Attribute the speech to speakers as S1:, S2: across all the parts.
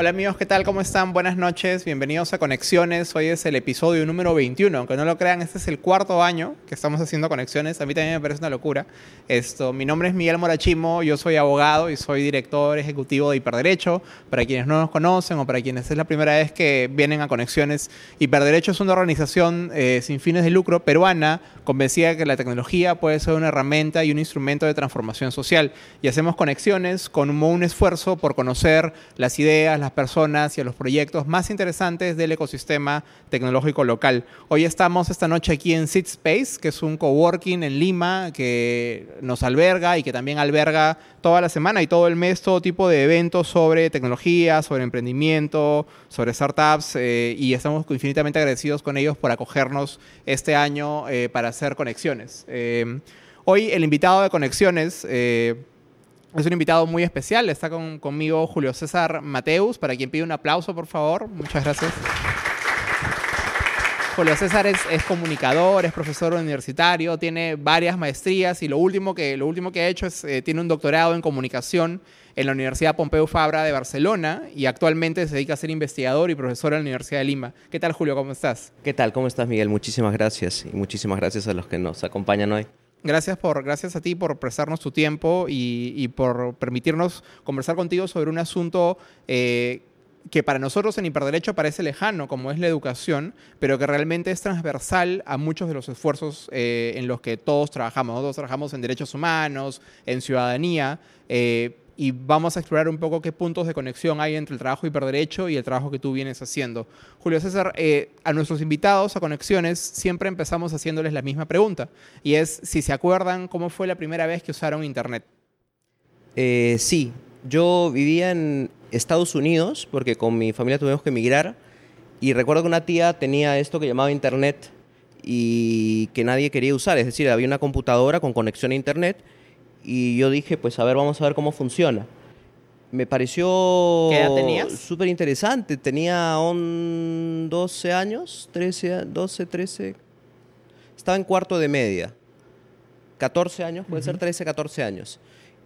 S1: Hola amigos, ¿qué tal? ¿Cómo están? Buenas noches, bienvenidos a Conexiones. Hoy es el episodio número 21, aunque no lo crean, este es el cuarto año que estamos haciendo Conexiones. A mí también me parece una locura. Esto, mi nombre es Miguel Morachimo, yo soy abogado y soy director ejecutivo de Hiperderecho. Para quienes no nos conocen o para quienes es la primera vez que vienen a Conexiones, Hiperderecho es una organización eh, sin fines de lucro peruana convencida de que la tecnología puede ser una herramienta y un instrumento de transformación social. Y hacemos conexiones con un, un esfuerzo por conocer las ideas, las personas y a los proyectos más interesantes del ecosistema tecnológico local. Hoy estamos esta noche aquí en Sit Space, que es un coworking en Lima que nos alberga y que también alberga toda la semana y todo el mes todo tipo de eventos sobre tecnología, sobre emprendimiento, sobre startups eh, y estamos infinitamente agradecidos con ellos por acogernos este año eh, para hacer conexiones. Eh, hoy el invitado de conexiones es un invitado muy especial. Está conmigo Julio César Mateus, para quien pide un aplauso, por favor. Muchas gracias. Julio César es, comunicador, es profesor universitario, tiene varias maestrías y lo último que, lo último que ha hecho es, eh, tiene un doctorado en comunicación en la Universidad Pompeu Fabra de Barcelona y actualmente se dedica a ser investigador y profesor en la Universidad de Lima. ¿Qué tal, Julio? ¿Cómo estás?
S2: ¿Qué tal? ¿Cómo estás, Miguel? Muchísimas gracias y muchísimas gracias a los que nos acompañan hoy.
S1: Gracias, por, gracias a ti por prestarnos tu tiempo y, por permitirnos conversar contigo sobre un asunto eh, que para nosotros en Hiperderecho parece lejano, como es la educación, pero que realmente es transversal a muchos de los esfuerzos eh, en los que todos trabajamos. Todos trabajamos en derechos humanos, en ciudadanía, eh, y vamos a explorar un poco qué puntos de conexión hay entre el trabajo hiperderecho y el trabajo que tú vienes haciendo. Julio César, eh, a nuestros invitados a Conexiones siempre empezamos haciéndoles la misma pregunta, y es si se acuerdan cómo fue la primera vez que usaron Internet.
S2: Eh, sí, yo vivía en Estados Unidos porque con mi familia tuvimos que emigrar y recuerdo que una tía tenía esto que llamaba Internet y que nadie quería usar, es decir, había una computadora con conexión a Internet y yo dije, pues a ver, vamos a ver cómo funciona. Me pareció súper interesante. Tenía 12 años, 13, 12, 13. Estaba en cuarto de media. 14 años, puede ser 13, 14 años.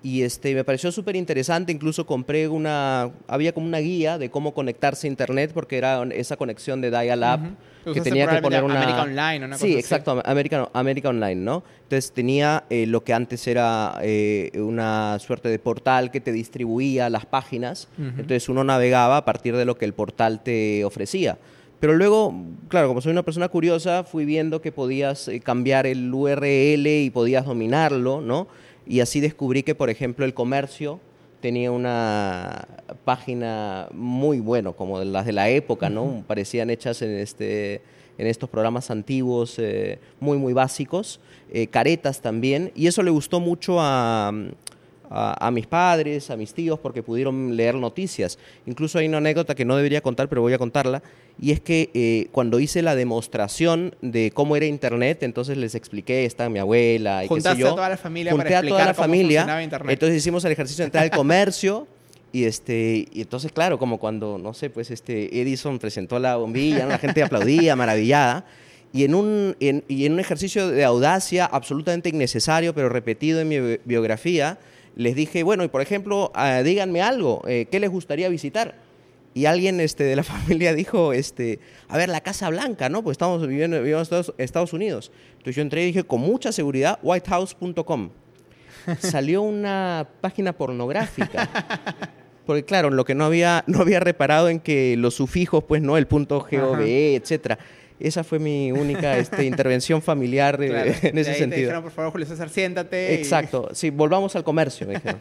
S2: Y este, me pareció súper interesante, incluso compré una, había como una guía de cómo conectarse a internet porque era esa conexión de dial-up que tenía que poner una...
S1: América Online, una
S2: Sí, exacto, América, América Online, ¿no? Entonces tenía eh, lo que antes era eh, una suerte de portal que te distribuía las páginas, entonces uno navegaba a partir de lo que el portal te ofrecía. Pero luego, claro, como soy una persona curiosa, fui viendo que podías eh, cambiar el URL y podías dominarlo, ¿no? Y así descubrí que, por ejemplo, el comercio tenía una página muy bueno, como las de la época, ¿no? Parecían hechas en, este, en estos programas antiguos, eh, muy, muy básicos. Eh, caretas también. Y eso le gustó mucho a, a, mis padres, a mis tíos, porque pudieron leer noticias. Incluso hay una anécdota que no debería contar, pero voy a contarla, y es que eh, cuando hice la demostración de cómo era Internet, entonces les expliqué, está mi abuela y qué sé yo.
S1: a toda la familia
S2: Junté
S1: para
S2: a toda la familia,
S1: Internet.
S2: entonces hicimos el ejercicio de entrar al comercio, y este y entonces claro como cuando no sé pues este Edison presentó la bombilla la gente aplaudía maravillada y en un y en un ejercicio de audacia absolutamente innecesario pero repetido en mi biografía les dije, bueno, y por ejemplo, ah, díganme algo, eh, ¿qué les gustaría visitar? Y alguien este, de la familia dijo, este, a ver, la Casa Blanca, ¿no? Pues estamos viviendo, en Estados, Unidos. Entonces yo entré y dije, con mucha seguridad, whitehouse.com. Salió una página pornográfica. Porque claro, lo que no había, no había reparado en que los sufijos, pues no, el punto GOV, etcétera esa fue mi única este, intervención familiar eh, en ese sentido. Te
S1: dijeron, por favor, Julio César, siéntate.
S2: Exacto. Sí, volvamos al comercio, me dijeron.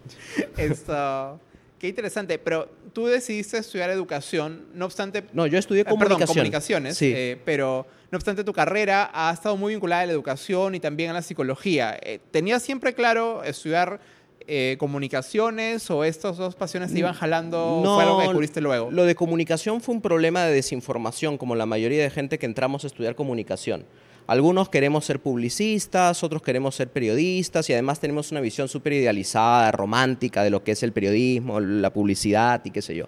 S1: Esto, qué interesante. Pero tú decidiste estudiar educación, no obstante...
S2: No, yo estudié ah, comunicación.
S1: Perdón, comunicaciones. Sí. Eh, pero no obstante, tu carrera ha estado muy vinculada a la educación y también a la psicología. Eh, ¿Tenías siempre claro estudiar eh, comunicaciones o estas dos pasiones se iban jalando? No, ¿Fue algo que descubriste luego?
S2: Lo de comunicación fue un problema de desinformación, como la mayoría de gente que entramos a estudiar comunicación. Algunos queremos ser publicistas, otros queremos ser periodistas y además tenemos una visión súper idealizada, romántica de lo que es el periodismo, la publicidad y qué sé yo.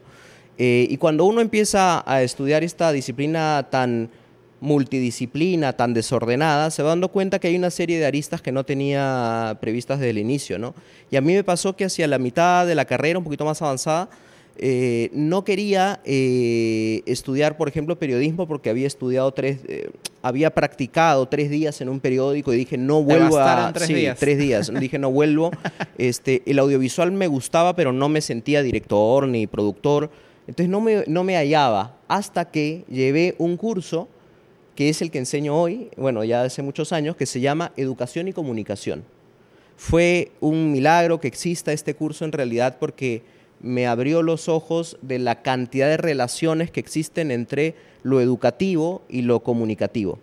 S2: Eh, y cuando uno empieza a estudiar esta disciplina tan multidisciplina tan desordenada, se va dando cuenta que hay una serie de aristas que no tenía previstas desde el inicio, ¿no? Y a mí me pasó que hacia la mitad de la carrera, un poquito más avanzada, eh, no quería eh, estudiar, por ejemplo, periodismo porque había estudiado tres, eh, había practicado tres días en un periódico y dije no vuelvo a
S1: tres
S2: sí,
S1: días.
S2: tres días. dije no vuelvo. Este, el audiovisual me gustaba, pero no me sentía director ni productor. Entonces no me, no me hallaba hasta que llevé un curso que es el que enseño hoy, bueno, ya hace muchos años, que se llama Educación y Comunicación. Fue un milagro que exista este curso en realidad porque me abrió los ojos de la cantidad de relaciones que existen entre lo educativo y lo comunicativo.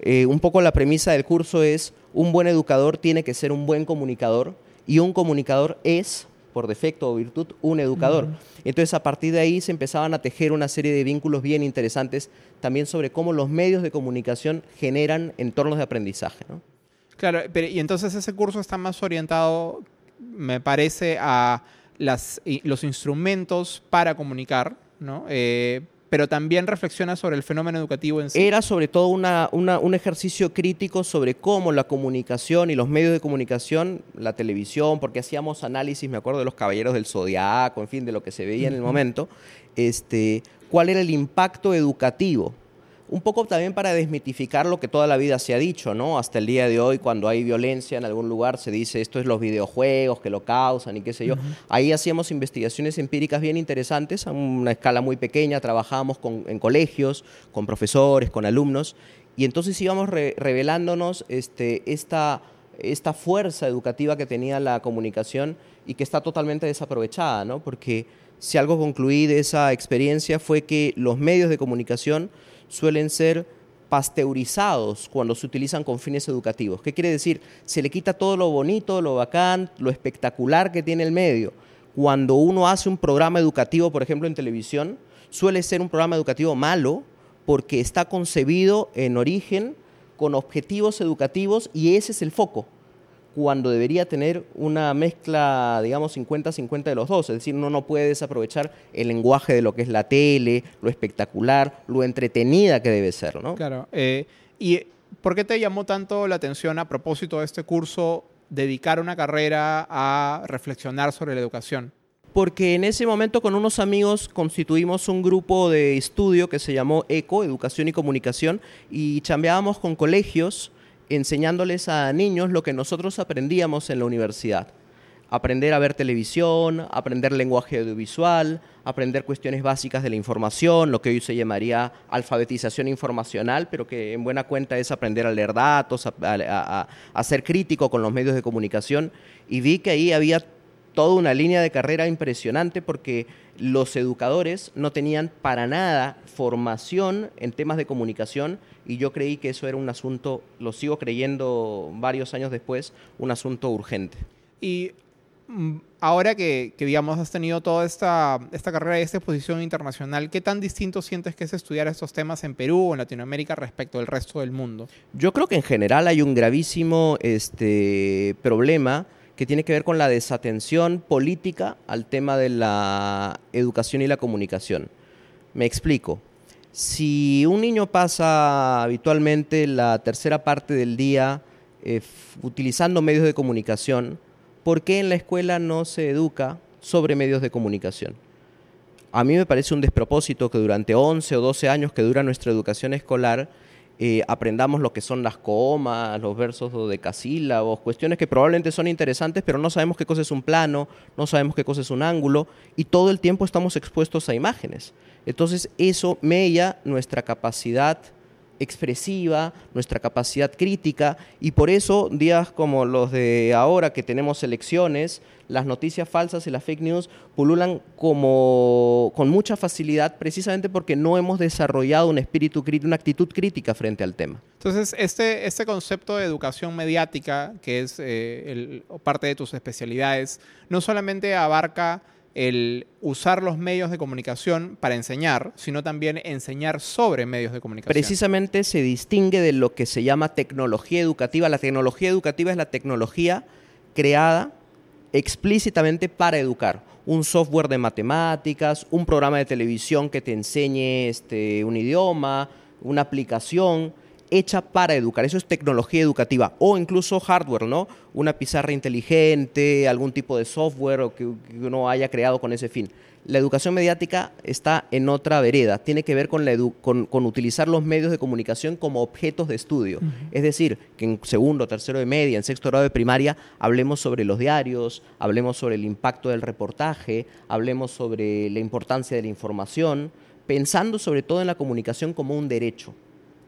S2: Eh, un poco la premisa del curso es, un buen educador tiene que ser un buen comunicador y un comunicador es, por defecto o virtud, un educador. Entonces a partir de ahí se empezaban a tejer una serie de vínculos bien interesantes también sobre cómo los medios de comunicación generan entornos de aprendizaje. ¿no?
S1: Claro, pero, y entonces ese curso está más orientado, me parece, a las, los instrumentos para comunicar, ¿no? Eh, pero también reflexiona sobre el fenómeno educativo en sí.
S2: Era sobre todo una, una, un ejercicio crítico sobre cómo la comunicación y los medios de comunicación, la televisión, porque hacíamos análisis, me acuerdo de los Caballeros del Zodiaco, en fin, de lo que se veía en el momento, este, cuál era el impacto educativo un poco también para desmitificar lo que toda la vida se ha dicho, ¿no? Hasta el día de hoy, cuando hay violencia en algún lugar, se dice esto es los videojuegos que lo causan y qué sé yo. Ahí hacíamos investigaciones empíricas bien interesantes, a una escala muy pequeña, trabajábamos con, en colegios, con profesores, con alumnos, y entonces íbamos re revelándonos este, esta, esta fuerza educativa que tenía la comunicación y que está totalmente desaprovechada, ¿no? Porque si algo concluí de esa experiencia fue que los medios de comunicación suelen ser pasteurizados cuando se utilizan con fines educativos. ¿Qué quiere decir? Se le quita todo lo bonito, lo bacán, lo espectacular que tiene el medio. Cuando uno hace un programa educativo, por ejemplo, en televisión, suele ser un programa educativo malo porque está concebido en origen con objetivos educativos y ese es el foco cuando debería tener una mezcla, digamos, 50-50 de los dos. Es decir, uno no puede desaprovechar el lenguaje de lo que es la tele, lo espectacular, lo entretenida que debe ser, ¿no?
S1: Claro. Eh, ¿Y por qué te llamó tanto la atención a propósito de este curso dedicar una carrera a reflexionar sobre la educación?
S2: Porque en ese momento con unos amigos constituimos un grupo de estudio que se llamó ECO, Educación y Comunicación, y chambeábamos con colegios enseñándoles a niños lo que nosotros aprendíamos en la universidad. Aprender a ver televisión, aprender lenguaje audiovisual, aprender cuestiones básicas de la información, lo que hoy se llamaría alfabetización informacional, pero que en buena cuenta es aprender a leer datos, a, a, ser crítico con los medios de comunicación. Y vi que ahí había toda una línea de carrera impresionante porque los educadores no tenían para nada formación en temas de comunicación y yo creí que eso era un asunto, lo sigo creyendo varios años después, un asunto urgente.
S1: Y mm, ahora que, que, digamos, has tenido toda esta, esta carrera y esta exposición internacional, ¿qué tan distinto sientes que es estudiar estos temas en Perú o en Latinoamérica respecto del resto del mundo?
S2: Yo creo que en general hay un gravísimo este, problema que tiene que ver con la desatención política al tema de la educación y la comunicación. Me explico. Si un niño pasa habitualmente la tercera parte del día eh, utilizando medios de comunicación, ¿por qué en la escuela no se educa sobre medios de comunicación? A mí me parece un despropósito que durante 11 o 12 años que dura nuestra educación escolar eh, aprendamos lo que son las comas, los versos decasílabos, cuestiones que probablemente son interesantes, pero no sabemos qué cosa es un plano, no sabemos qué cosa es un ángulo, y todo el tiempo estamos expuestos a imágenes. Entonces eso mella nuestra capacidad expresiva, nuestra capacidad crítica, y por eso días como los de ahora que tenemos elecciones, las noticias falsas y las fake news pululan como con mucha facilidad precisamente porque no hemos desarrollado un espíritu crítico, una actitud crítica frente al tema.
S1: Entonces, este, este concepto de educación mediática, que es eh, parte de tus especialidades, no solamente abarca el usar los medios de comunicación para enseñar, sino también enseñar sobre medios de comunicación.
S2: Precisamente se distingue de lo que se llama tecnología educativa. La tecnología educativa es la tecnología creada explícitamente para educar. Un software de matemáticas, un programa de televisión que te enseñe este, un idioma, una aplicación hecha para educar. Eso es tecnología educativa. O incluso hardware, ¿no? Una pizarra inteligente, algún tipo de software o que, uno haya creado con ese fin. La educación mediática está en otra vereda, tiene que ver con, la con, utilizar los medios de comunicación como objetos de estudio. Es decir, que en segundo, tercero de media, en sexto grado de primaria, hablemos sobre los diarios, hablemos sobre el impacto del reportaje, hablemos sobre la importancia de la información, pensando sobre todo en la comunicación como un derecho.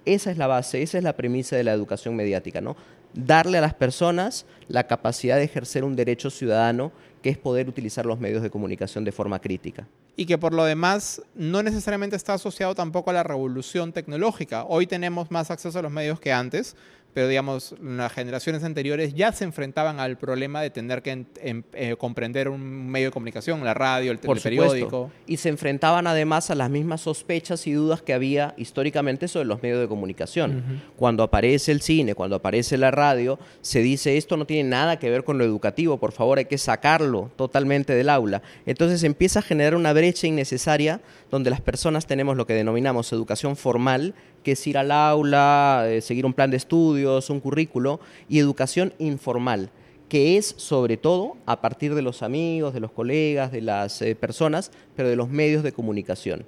S2: Esa es la base, esa es la premisa de la educación mediática, ¿no? Darle a las personas la capacidad de ejercer un derecho ciudadano que es poder utilizar los medios de comunicación de forma crítica.
S1: Y que por lo demás no necesariamente está asociado tampoco a la revolución tecnológica. Hoy tenemos más acceso a los medios que antes, pero digamos, las generaciones anteriores ya se enfrentaban al problema de tener que eh, comprender un medio de comunicación, la radio, el, periódico.
S2: Y se enfrentaban además a las mismas sospechas y dudas que había históricamente sobre los medios de comunicación. Cuando aparece el cine, cuando aparece la radio, se dice esto no tiene nada que ver con lo educativo, por favor hay que sacarlo totalmente del aula. Entonces empieza a generar una brecha innecesaria donde las personas tenemos lo que denominamos educación formal, que es ir al aula, eh, seguir un plan de estudios, un currículo, y educación informal, que es sobre todo a partir de los amigos, de los colegas, de las eh, personas, pero de los medios de comunicación.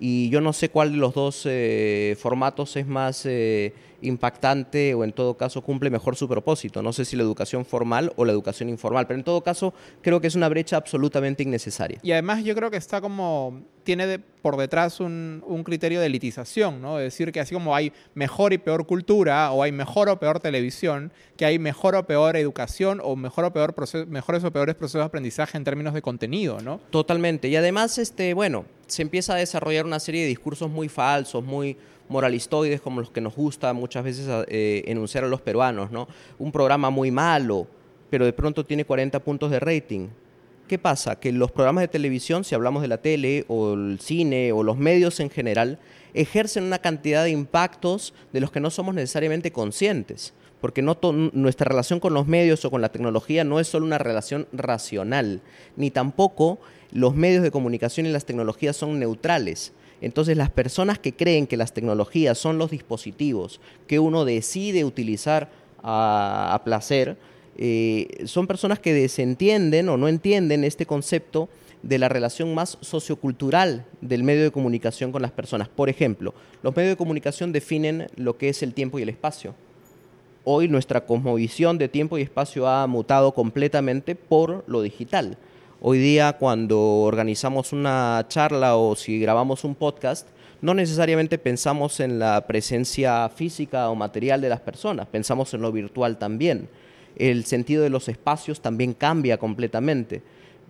S2: Y yo no sé cuál de los dos eh, formatos es más impactante o en todo caso cumple mejor su propósito. No sé si la educación formal o la educación informal, pero en todo caso creo que es una brecha absolutamente innecesaria.
S1: Y además yo creo que está como tiene por detrás un, criterio de elitización, ¿no? Es decir, que así como hay mejor y peor cultura, o hay mejor o peor televisión, que hay mejor o peor educación, o mejor o peor mejores o peores procesos de aprendizaje en términos de contenido, ¿no?
S2: Totalmente. Y además, este, bueno, se empieza a desarrollar una serie de discursos muy falsos, muy moralistoides, como los que nos gusta muchas veces eh, enunciar a los peruanos, ¿no? Un programa muy malo, pero de pronto tiene 40 puntos de rating ¿Qué pasa? Que los programas de televisión, si hablamos de la tele o el cine o los medios en general, ejercen una cantidad de impactos de los que no somos necesariamente conscientes. Porque no nuestra relación con los medios o con la tecnología no es solo una relación racional, ni tampoco los medios de comunicación y las tecnologías son neutrales. Entonces las personas que creen que las tecnologías son los dispositivos que uno decide utilizar a placer, eh, son personas que desentienden o no entienden este concepto de la relación más sociocultural del medio de comunicación con las personas. Por ejemplo, los medios de comunicación definen lo que es el tiempo y el espacio. Hoy nuestra cosmovisión de tiempo y espacio ha mutado completamente por lo digital. Hoy día cuando organizamos una charla o si grabamos un podcast, no necesariamente pensamos en la presencia física o material de las personas, pensamos en lo virtual también el sentido de los espacios también cambia completamente.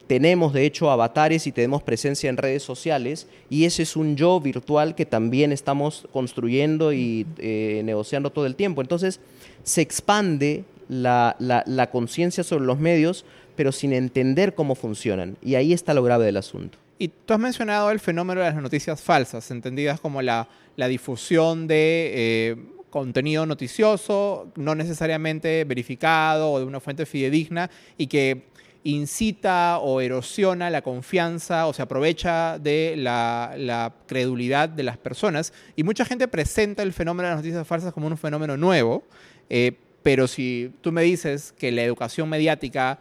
S2: Tenemos de hecho avatares y tenemos presencia en redes sociales y ese es un yo virtual que también estamos construyendo y eh, negociando todo el tiempo. Entonces se expande la, la conciencia sobre los medios, pero sin entender cómo funcionan. Y ahí está lo grave del asunto.
S1: Y tú has mencionado el fenómeno de las noticias falsas, entendidas como la, difusión de eh, contenido noticioso, no necesariamente verificado o de una fuente fidedigna y que incita o erosiona la confianza o se aprovecha de la, credulidad de las personas. Y mucha gente presenta el fenómeno de las noticias falsas como un fenómeno nuevo, eh, pero si tú me dices que la educación mediática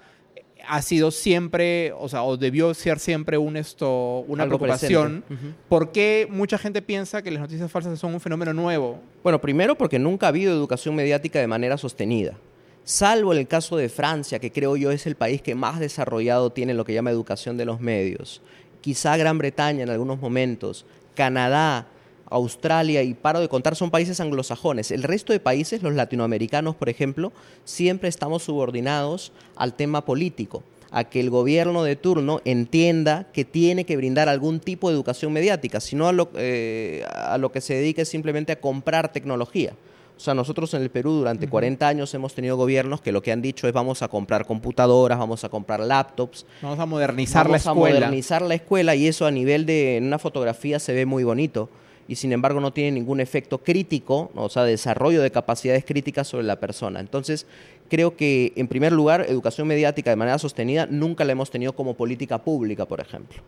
S1: ha sido siempre, o sea, o debió ser siempre un esto, una preocupación. ¿Por qué mucha gente piensa que las noticias falsas son un fenómeno nuevo?
S2: Bueno, primero porque nunca ha habido educación mediática de manera sostenida. Salvo en el caso de Francia, que creo yo es el país que más desarrollado tiene lo que llama educación de los medios. Quizá Gran Bretaña en algunos momentos, Canadá, Australia y paro de contar son países anglosajones. El resto de países, los latinoamericanos, por ejemplo, siempre estamos subordinados al tema político, a que el gobierno de turno entienda que tiene que brindar algún tipo de educación mediática, sino a lo, eh, a lo que se dedica es simplemente a comprar tecnología. O sea, nosotros en el Perú durante 40 años hemos tenido gobiernos que lo que han dicho es vamos a comprar computadoras, vamos a comprar laptops.
S1: Vamos a modernizar la escuela.
S2: Vamos a modernizar la escuela y eso a nivel de en una fotografía se ve muy bonito y sin embargo no tiene ningún efecto crítico, o sea, desarrollo de capacidades críticas sobre la persona. Entonces, creo que en primer lugar, educación mediática de manera sostenida nunca la hemos tenido como política pública, por ejemplo.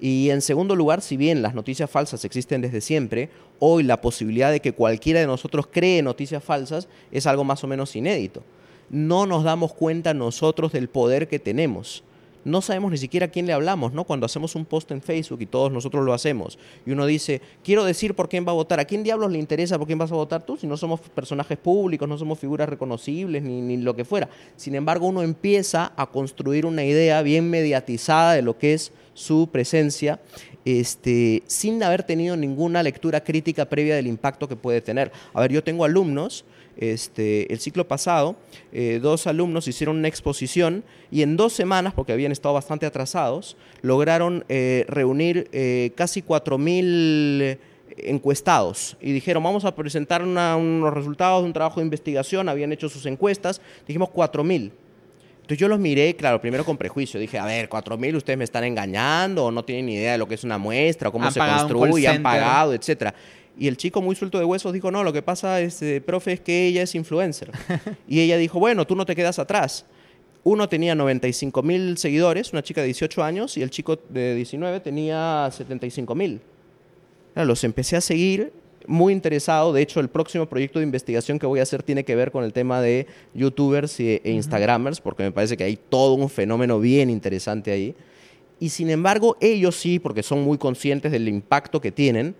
S2: Y en segundo lugar, si bien las noticias falsas existen desde siempre, hoy la posibilidad de que cualquiera de nosotros cree noticias falsas es algo más o menos inédito. No nos damos cuenta nosotros del poder que tenemos no sabemos ni siquiera a quién le hablamos, ¿no? Cuando hacemos un post en Facebook y todos nosotros lo hacemos, y uno dice, quiero decir por quién va a votar, ¿a quién diablos le interesa por quién vas a votar tú? Si no somos personajes públicos, no somos figuras reconocibles, ni, ni lo que fuera. Sin embargo, uno empieza a construir una idea bien mediatizada de lo que es su presencia este, sin haber tenido ninguna lectura crítica previa del impacto que puede tener. A ver, yo tengo alumnos este, el ciclo pasado, eh, dos alumnos hicieron una exposición y en dos semanas, porque habían estado bastante atrasados, lograron eh, reunir eh, casi 4.000 encuestados y dijeron, vamos a presentar unos resultados de un trabajo de investigación, habían hecho sus encuestas, dijimos 4.000. Entonces yo los miré, claro, primero con prejuicio. Dije, a ver, 4.000 ustedes me están engañando o no tienen ni idea de lo que es una muestra, o cómo se construye, han pagado, etcétera. Y el chico muy suelto de huesos dijo, no, lo que pasa, es, eh, profe, es que ella es influencer. y ella dijo, bueno, tú no te quedas atrás. Uno tenía 95 mil seguidores, una chica de 18 años, y el chico de 19 tenía 75 mil. Los empecé a seguir muy interesado. De hecho, el próximo proyecto de investigación que voy a hacer tiene que ver con el tema de youtubers e instagramers, porque me parece que hay todo un fenómeno bien interesante ahí. Y sin embargo, ellos sí, porque son muy conscientes del impacto que tienen,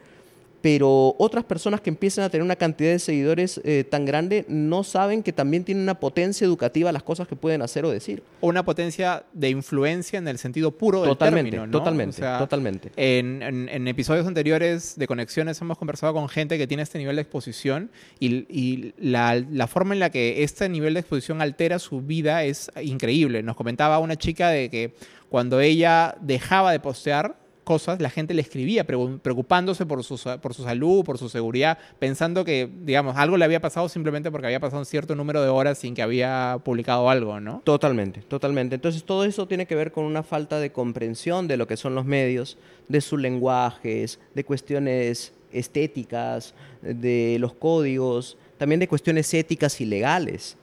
S2: pero otras personas que empiezan a tener una cantidad de seguidores eh, tan grande no saben que también tienen una potencia educativa las cosas que pueden hacer o decir.
S1: O una potencia de influencia en el sentido puro del
S2: totalmente,
S1: término,
S2: Totalmente, totalmente.
S1: En, episodios anteriores de Conexiones hemos conversado con gente que tiene este nivel de exposición y, la, la, forma en la que este nivel de exposición altera su vida es increíble. Nos comentaba una chica de que cuando ella dejaba de postear, cosas, la gente le escribía preocupándose por su, por su salud, por su seguridad, pensando que, digamos, algo le había pasado simplemente porque había pasado un cierto número de horas sin que había publicado algo, ¿no?
S2: Totalmente, totalmente. Entonces todo eso tiene que ver con una falta de comprensión de lo que son los medios, de sus lenguajes, de cuestiones estéticas, de los códigos, también de cuestiones éticas y legales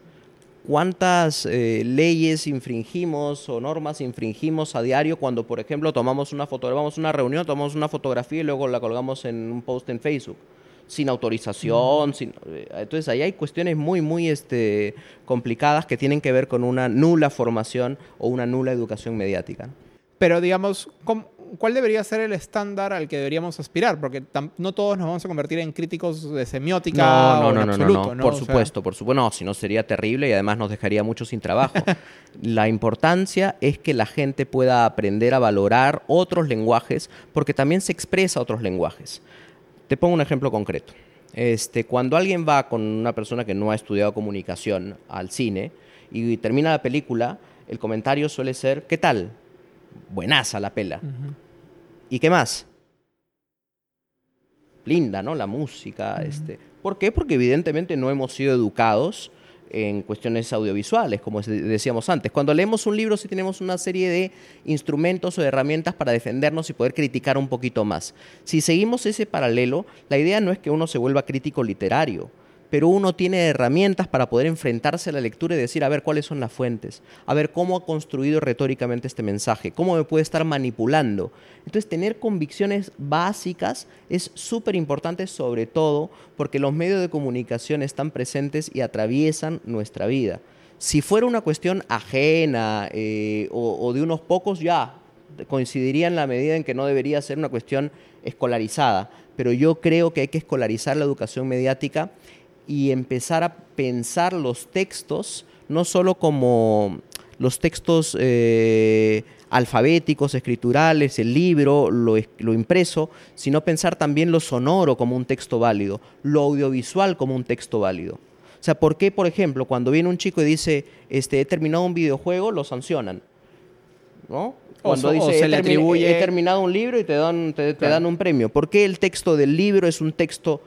S2: cuántas eh, leyes infringimos o normas infringimos a diario cuando, por ejemplo, tomamos una foto, vamos a una reunión, tomamos una fotografía y luego la colgamos en un post en Facebook sin autorización, sin, eh, entonces ahí hay cuestiones muy, muy este, complicadas que tienen que ver con una nula formación o una nula educación mediática.
S1: Pero digamos, ¿cómo, ¿cuál debería ser el estándar al que deberíamos aspirar? Porque no todos nos vamos a convertir en críticos de semiótica
S2: no, no, no, no, no, por supuesto, por supuesto, no, si no sería terrible y además nos dejaría mucho sin trabajo. la importancia es que la gente pueda aprender a valorar otros lenguajes porque también se expresa otros lenguajes. Te pongo un ejemplo concreto. Este, cuando alguien va con una persona que no ha estudiado comunicación al cine y termina la película, el comentario suele ser, ¿qué tal? Buenaza la pela. ¿Y qué más? Linda, ¿no? La música. este. ¿Por qué? Porque evidentemente no hemos sido educados en cuestiones audiovisuales, como decíamos antes. Cuando leemos un libro sí tenemos una serie de instrumentos o herramientas para defendernos y poder criticar un poquito más. Si seguimos ese paralelo, la idea no es que uno se vuelva crítico literario, pero uno tiene herramientas para poder enfrentarse a la lectura y decir, a ver, cuáles son las fuentes, a ver cómo ha construido retóricamente este mensaje, cómo me puede estar manipulando. Entonces, tener convicciones básicas es súper importante, sobre todo porque los medios de comunicación están presentes y atraviesan nuestra vida. Si fuera una cuestión ajena eh, o de unos pocos, ya coincidiría en la medida en que no debería ser una cuestión escolarizada, pero yo creo que hay que escolarizar la educación mediática y empezar a pensar los textos, no solo como los textos eh, alfabéticos, escriturales, el libro, lo, lo, impreso, sino pensar también lo sonoro como un texto válido, lo audiovisual como un texto válido. O sea, ¿por qué, por ejemplo, cuando viene un chico y dice, este, he terminado un videojuego, lo sancionan? ¿No? Cuando dice, se le atribuye... he terminado un libro y te dan, te dan un premio. ¿Por qué el texto del libro es un texto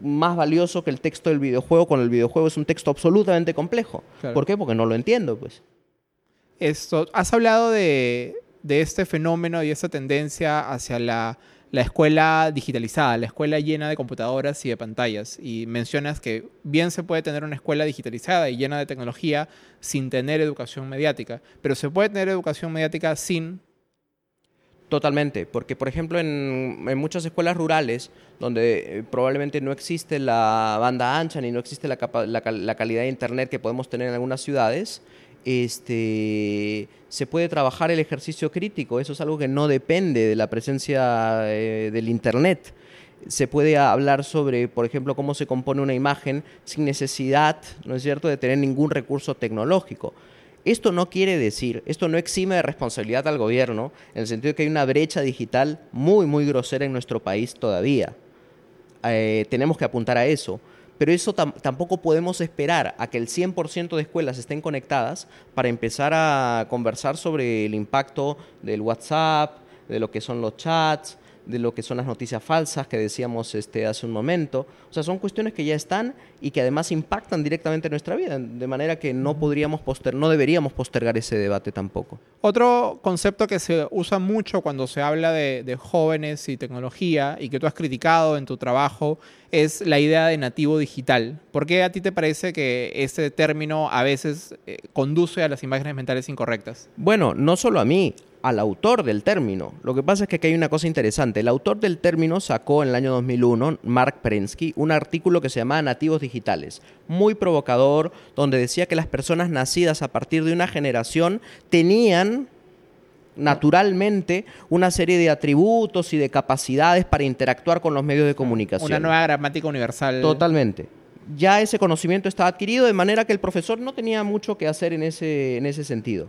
S2: más valioso que el texto del videojuego cuando el videojuego es un texto absolutamente complejo. ¿Por qué? Porque no lo entiendo, pues.
S1: Esto, has hablado de, este fenómeno y esta tendencia hacia la, escuela digitalizada, la escuela llena de computadoras y de pantallas. Y mencionas que bien se puede tener una escuela digitalizada y llena de tecnología sin tener educación mediática, pero se puede tener educación mediática sin
S2: Totalmente, porque por ejemplo en, muchas escuelas rurales, donde eh, probablemente no existe la banda ancha ni no existe la, calidad de internet que podemos tener en algunas ciudades, este, se puede trabajar el ejercicio crítico, eso es algo que no depende de la presencia eh, del Internet. Se puede hablar sobre, por ejemplo, cómo se compone una imagen sin necesidad, ¿no es cierto?, de tener ningún recurso tecnológico. Esto no quiere decir, esto no exime de responsabilidad al gobierno, en el sentido de que hay una brecha digital muy, muy grosera en nuestro país todavía. Eh, tenemos que apuntar a eso pero eso tampoco podemos esperar a que el 100% de escuelas estén conectadas para empezar a conversar sobre el impacto del WhatsApp, de lo que son los chats, de lo que son las noticias falsas que decíamos este, hace un momento. O sea, son cuestiones que ya están y que además impactan directamente nuestra vida, de manera que no podríamos poster no deberíamos postergar ese debate tampoco.
S1: Otro concepto que se usa mucho cuando se habla de, jóvenes y tecnología y que tú has criticado en tu trabajo es la idea de nativo digital. ¿Por qué a ti te parece que ese término a veces eh, conduce a las imágenes mentales incorrectas?
S2: Bueno, no solo a mí, al autor del término. Lo que pasa es que aquí hay una cosa interesante. El autor del término sacó en el año 2001, Mark Prensky, un artículo que se llamaba Nativos Digitales, muy provocador, donde decía que las personas nacidas a partir de una generación tenían naturalmente una serie de atributos y de capacidades para interactuar con los medios de comunicación.
S1: Una nueva gramática universal.
S2: Totalmente. Ya ese conocimiento estaba adquirido de manera que el profesor no tenía mucho que hacer en ese, en ese sentido.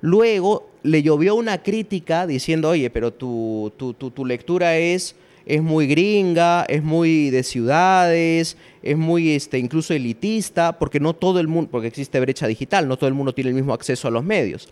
S2: Luego le llovió una crítica diciendo, oye, pero tu, tu, lectura es, es muy gringa, es muy de ciudades, es muy este, incluso elitista, porque no todo el mundo, porque existe brecha digital, no todo el mundo tiene el mismo acceso a los medios.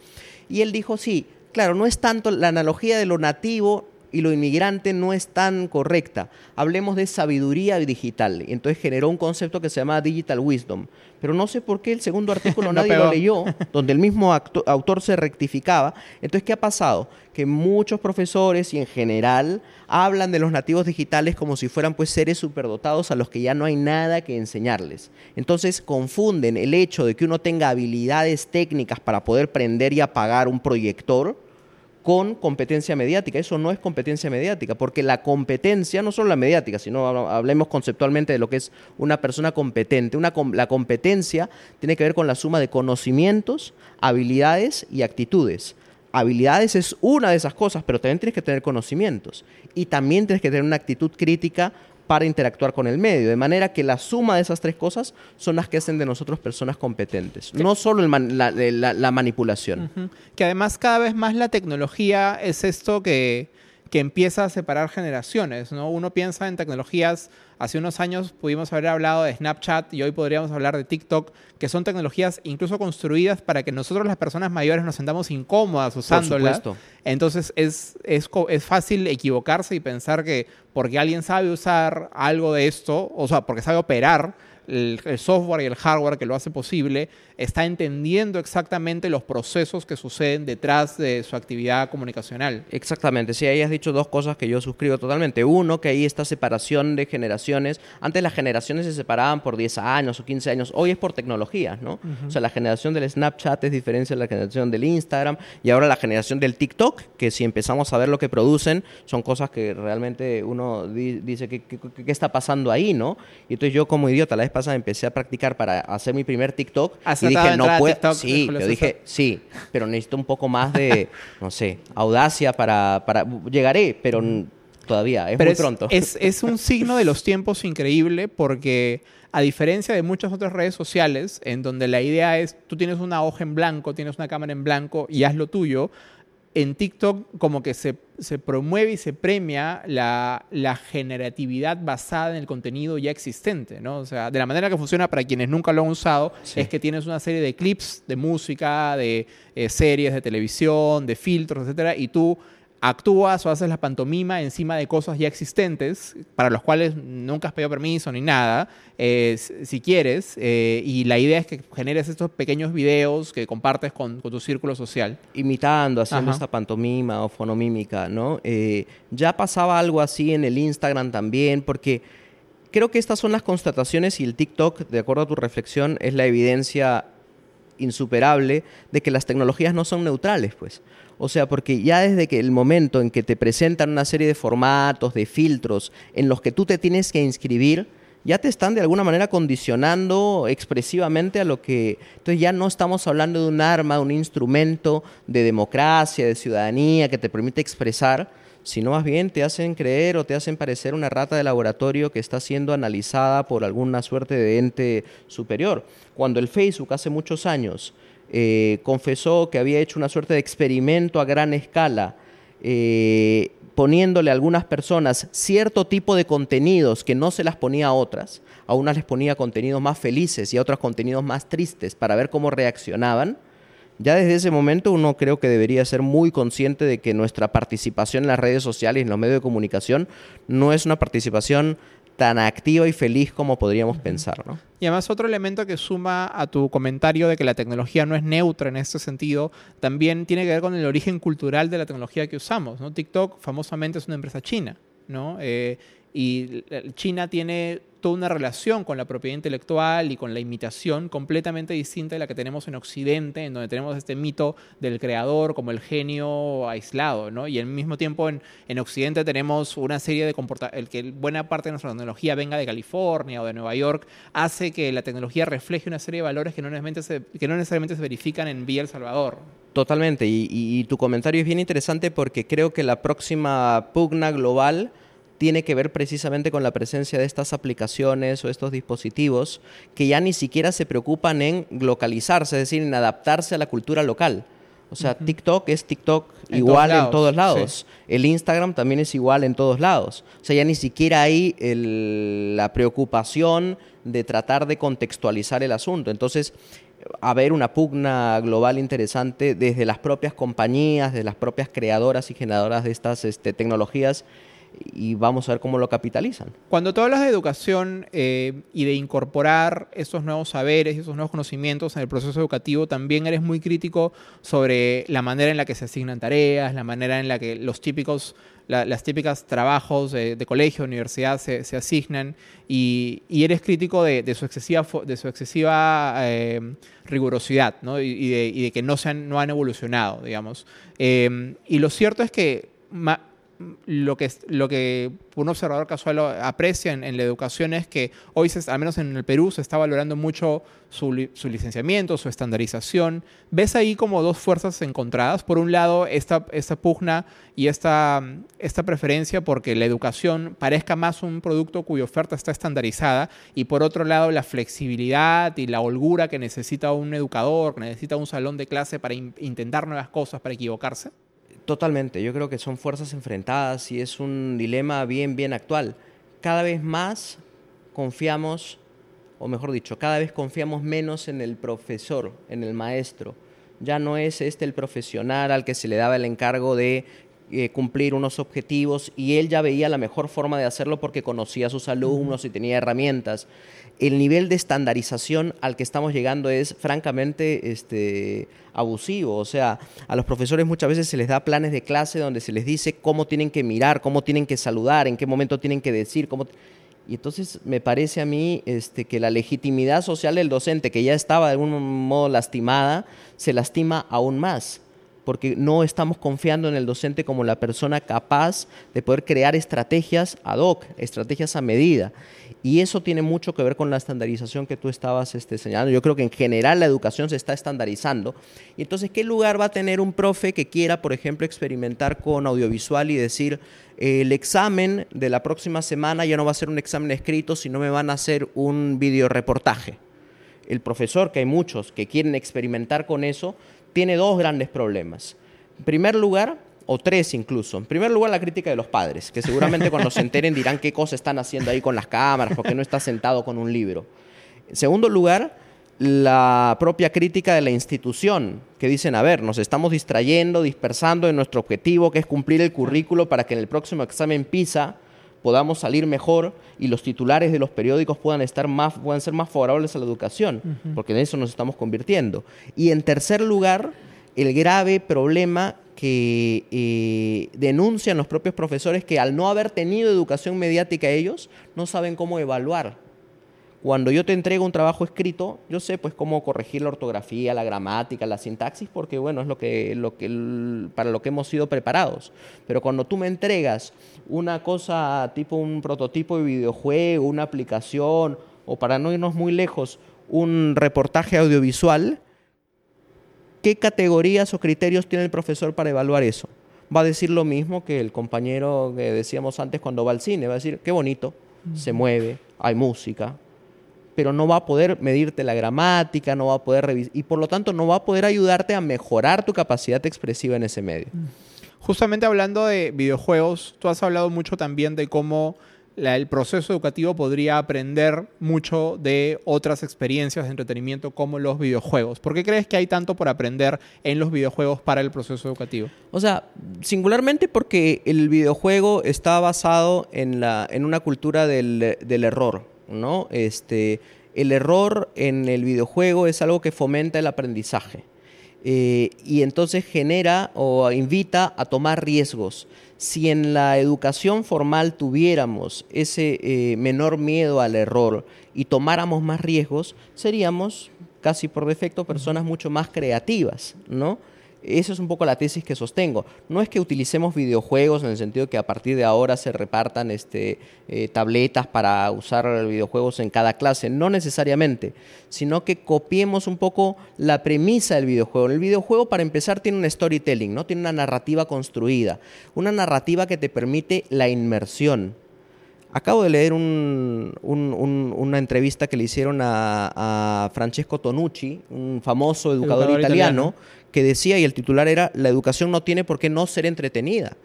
S2: Y él dijo, sí, claro, no es tanto la analogía de lo nativo y lo inmigrante no es tan correcta. Hablemos de sabiduría digital. Y entonces generó un concepto que se llama Digital Wisdom. Pero no sé por qué el segundo artículo nadie lo leyó, donde el mismo autor se rectificaba. Entonces, ¿qué ha pasado? Que muchos profesores y en general hablan de los nativos digitales como si fueran pues seres superdotados a los que ya no hay nada que enseñarles. Entonces confunden el hecho de que uno tenga habilidades técnicas para poder prender y apagar un proyector con competencia mediática. Eso no es competencia mediática, porque la competencia, no solo la mediática, sino hablemos conceptualmente de lo que es una persona competente. La competencia tiene que ver con la suma de conocimientos, habilidades y actitudes. Habilidades es una de esas cosas, pero también tienes que tener conocimientos. Y también tienes que tener una actitud crítica para interactuar con el medio. De manera que la suma de esas tres cosas son las que hacen de nosotros personas competentes. No solo la, manipulación.
S1: Que además cada vez más la tecnología es esto que, que empieza a separar generaciones. ¿no? Uno piensa en tecnologías Hace unos años pudimos haber hablado de Snapchat y hoy podríamos hablar de TikTok, que son tecnologías incluso construidas para que nosotros las personas mayores nos sentamos incómodas usándolas. Entonces es, es, es fácil equivocarse y pensar que porque alguien sabe usar algo de esto, o sea, porque sabe operar, el, software y el hardware que lo hace posible, está entendiendo exactamente los procesos que suceden detrás de su actividad comunicacional.
S2: Exactamente, sí, ahí has dicho dos cosas que yo suscribo totalmente. Uno, que hay esta separación de generaciones. Antes las generaciones se separaban por 10 años o 15 años, hoy es por tecnologías, ¿no? O sea, la generación del Snapchat es diferente de la generación del Instagram y ahora la generación del TikTok, que si empezamos a ver lo que producen, son cosas que realmente uno dice, ¿qué, qué, está pasando ahí, no? Y entonces yo como idiota la vez pasada empecé a practicar para hacer mi primer TikTok y dije, no puedo. Sí, pero dije, sí, pero necesito un poco más de, no sé, audacia para, para llegaré, pero todavía, es muy pronto.
S1: Es, es un signo de los tiempos increíble porque a diferencia de muchas otras redes sociales, en donde la idea es, tú tienes una hoja en blanco, tienes una cámara en blanco y haz lo tuyo, en TikTok como que se, promueve y se premia la, generatividad basada en el contenido ya existente, ¿no? O sea, de la manera que funciona para quienes nunca lo han usado, es que tienes una serie de clips de música, de eh, series de televisión, de filtros, etcétera, y tú actúas o haces la pantomima encima de cosas ya existentes, para los cuales nunca has pedido permiso ni nada, eh, si quieres, eh, y la idea es que generes estos pequeños videos que compartes con, tu círculo social.
S2: Imitando, haciendo esta pantomima o fonomímica, ¿no? Eh, ya pasaba algo así en el Instagram también, porque creo que estas son las constataciones y el TikTok, de acuerdo a tu reflexión, es la evidencia insuperable de que las tecnologías no son neutrales, pues. O sea, porque ya desde que el momento en que te presentan una serie de formatos, de filtros, en los que tú te tienes que inscribir, ya te están de alguna manera condicionando expresivamente a lo que... Entonces ya no estamos hablando de un arma, un instrumento de democracia, de ciudadanía que te permite expresar, sino más bien te hacen creer o te hacen parecer una rata de laboratorio que está siendo analizada por alguna suerte de ente superior. Cuando el Facebook hace muchos años eh, confesó que había hecho una suerte de experimento a gran escala, eh, poniéndole a algunas personas cierto tipo de contenidos que no se las ponía a otras, a unas les ponía contenidos más felices y a otras contenidos más tristes para ver cómo reaccionaban, ya desde ese momento uno creo que debería ser muy consciente de que nuestra participación en las redes sociales en los medios de comunicación no es una participación tan activa y feliz como podríamos pensar. ¿no?
S1: Y además otro elemento que suma a tu comentario de que la tecnología no es neutra en este sentido, también tiene que ver con el origen cultural de la tecnología que usamos. ¿no? TikTok famosamente es una empresa china, ¿no? Eh, y China tiene toda una relación con la propiedad intelectual y con la imitación completamente distinta de la que tenemos en Occidente, en donde tenemos este mito del creador como el genio aislado, ¿no? Y al mismo tiempo en, en Occidente tenemos una serie de comportamientos, que buena parte de nuestra tecnología venga de California o de Nueva York, hace que la tecnología refleje una serie de valores que no necesariamente se, que no necesariamente se verifican en Villa El Salvador.
S2: Totalmente, y, y tu comentario es bien interesante porque creo que la próxima pugna global tiene que ver precisamente con la presencia de estas aplicaciones o estos dispositivos que ya ni siquiera se preocupan en localizarse, es decir, en adaptarse a la cultura local. O sea, TikTok es TikTok igual en todos lados. El Instagram también es igual en todos lados. O sea, ya ni siquiera hay la preocupación de tratar de contextualizar el asunto. Entonces, haber una pugna global interesante desde las propias compañías, de las propias creadoras y generadoras de estas este, tecnologías y vamos a ver cómo lo capitalizan.
S1: Cuando tú hablas de educación eh, y de incorporar esos nuevos saberes y esos nuevos conocimientos en el proceso educativo, también eres muy crítico sobre la manera en la que se asignan tareas, la manera en la que los típicos, las típicas trabajos de, colegio, universidad se, asignan y, eres crítico de, su excesiva, de su excesiva eh, rigurosidad y, de, que no, se han, no han evolucionado, digamos. Eh, y lo cierto es que lo que, lo que un observador casual aprecia en, la educación es que hoy, al menos en el Perú, se está valorando mucho su, licenciamiento, su estandarización. ¿Ves ahí como dos fuerzas encontradas? Por un lado, esta, esta pugna y esta, esta preferencia porque la educación parezca más un producto cuya oferta está estandarizada y por otro lado, la flexibilidad y la holgura que necesita un educador, que necesita un salón de clase para intentar nuevas cosas, para equivocarse.
S2: Totalmente, yo creo que son fuerzas enfrentadas y es un dilema bien, bien actual. Cada vez más confiamos, o mejor dicho, cada vez confiamos menos en el profesor, en el maestro. Ya no es este el profesional al que se le daba el encargo de eh, cumplir unos objetivos y él ya veía la mejor forma de hacerlo porque conocía a sus alumnos y tenía herramientas. El nivel de estandarización al que estamos llegando es francamente este, abusivo. O sea, a los profesores muchas veces se les da planes de clase donde se les dice cómo tienen que mirar, cómo tienen que saludar, en qué momento tienen que decir, cómo... Y entonces me parece a mí este, que la legitimidad social del docente, que ya estaba de algún modo lastimada, se lastima aún más porque no estamos confiando en el docente como la persona capaz de poder crear estrategias ad hoc, estrategias a medida. Y eso tiene mucho que ver con la estandarización que tú estabas este, señalando. Yo creo que en general la educación se está estandarizando. Y entonces, ¿qué lugar va a tener un profe que quiera, por ejemplo, experimentar con audiovisual y decir, el examen de la próxima semana ya no va a ser un examen escrito, sino me van a hacer un videoreportaje? El profesor, que hay muchos que quieren experimentar con eso, tiene dos grandes problemas. En primer lugar, o tres incluso. En primer lugar, la crítica de los padres, que seguramente cuando se enteren dirán qué cosas están haciendo ahí con las cámaras, porque no está sentado con un libro. En segundo lugar, la propia crítica de la institución, que dicen, a ver, nos estamos distrayendo, dispersando en nuestro objetivo, que es cumplir el currículo para que en el próximo examen PISA podamos salir mejor y los titulares de los periódicos puedan, estar más, puedan ser más favorables a la educación, porque en eso nos estamos convirtiendo. Y en tercer lugar, el grave problema que eh, denuncian los propios profesores que al no haber tenido educación mediática ellos, no saben cómo evaluar Cuando yo te entrego un trabajo escrito, yo sé pues cómo corregir la ortografía, la gramática, la sintaxis, porque bueno, es lo que, lo que, para lo que hemos sido preparados. Pero cuando tú me entregas una cosa tipo un prototipo de videojuego, una aplicación, o para no irnos muy lejos, un reportaje audiovisual, ¿qué categorías o criterios tiene el profesor para evaluar eso? Va a decir lo mismo que el compañero que decíamos antes cuando va al cine, va a decir, qué bonito, se mueve, hay música, pero no va a poder medirte la gramática, no va a poder revisar, y por lo tanto no va a poder ayudarte a mejorar tu capacidad expresiva en ese medio.
S1: Justamente hablando de videojuegos, tú has hablado mucho también de cómo el proceso educativo podría aprender mucho de otras experiencias de entretenimiento como los videojuegos. ¿Por qué crees que hay tanto por aprender en los videojuegos para el proceso educativo?
S2: O sea, singularmente porque el videojuego está basado en, la, en una cultura del, del error. ¿No? Este, el error en el videojuego es algo que fomenta el aprendizaje. Eh, y entonces genera o invita a tomar riesgos. Si en la educación formal tuviéramos ese eh, menor miedo al error y tomáramos más riesgos, seríamos casi por defecto personas mucho más creativas, ¿no? Esa es un poco la tesis que sostengo. No es que utilicemos videojuegos en el sentido que a partir de ahora se repartan este, eh, tabletas para usar videojuegos en cada clase, no necesariamente, sino que copiemos un poco la premisa del videojuego. El videojuego, para empezar, tiene un storytelling, ¿no? tiene una narrativa construida, una narrativa que te permite la inmersión. Acabo de leer una entrevista que le hicieron a, Francesco Tonucci, un famoso educador, italiano, que decía, y el titular era, la educación no tiene por qué no ser entretenida.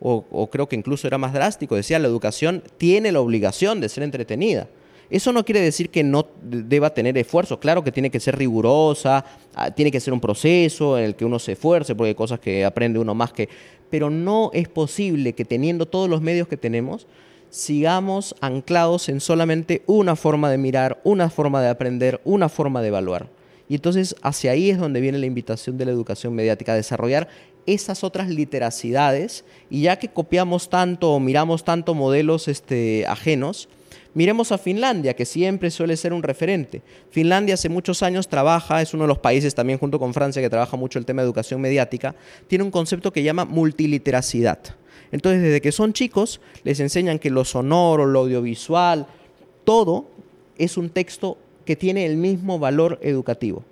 S2: O, creo que incluso era más drástico, decía, la educación tiene la obligación de ser entretenida. Eso no quiere decir que no deba tener esfuerzo, claro que tiene que ser rigurosa, ah, tiene que ser un proceso en el que uno se esfuerce, porque hay cosas que aprende uno más que... Pero no es posible que teniendo todos los medios que tenemos, sigamos anclados en solamente una forma de mirar, una forma de aprender, una forma de evaluar. Y entonces hacia ahí es donde viene la invitación de la educación mediática, a desarrollar esas otras literacidades y ya que copiamos tanto o miramos tanto modelos este, ajenos, miremos a Finlandia, que siempre suele ser un referente. Finlandia hace muchos años trabaja, es uno de los países también junto con Francia que trabaja mucho el tema de educación mediática, tiene un concepto que llama multiliteracidad. Entonces, desde que son chicos, les enseñan que lo sonoro, lo audiovisual, todo es un texto que tiene el mismo valor educativo.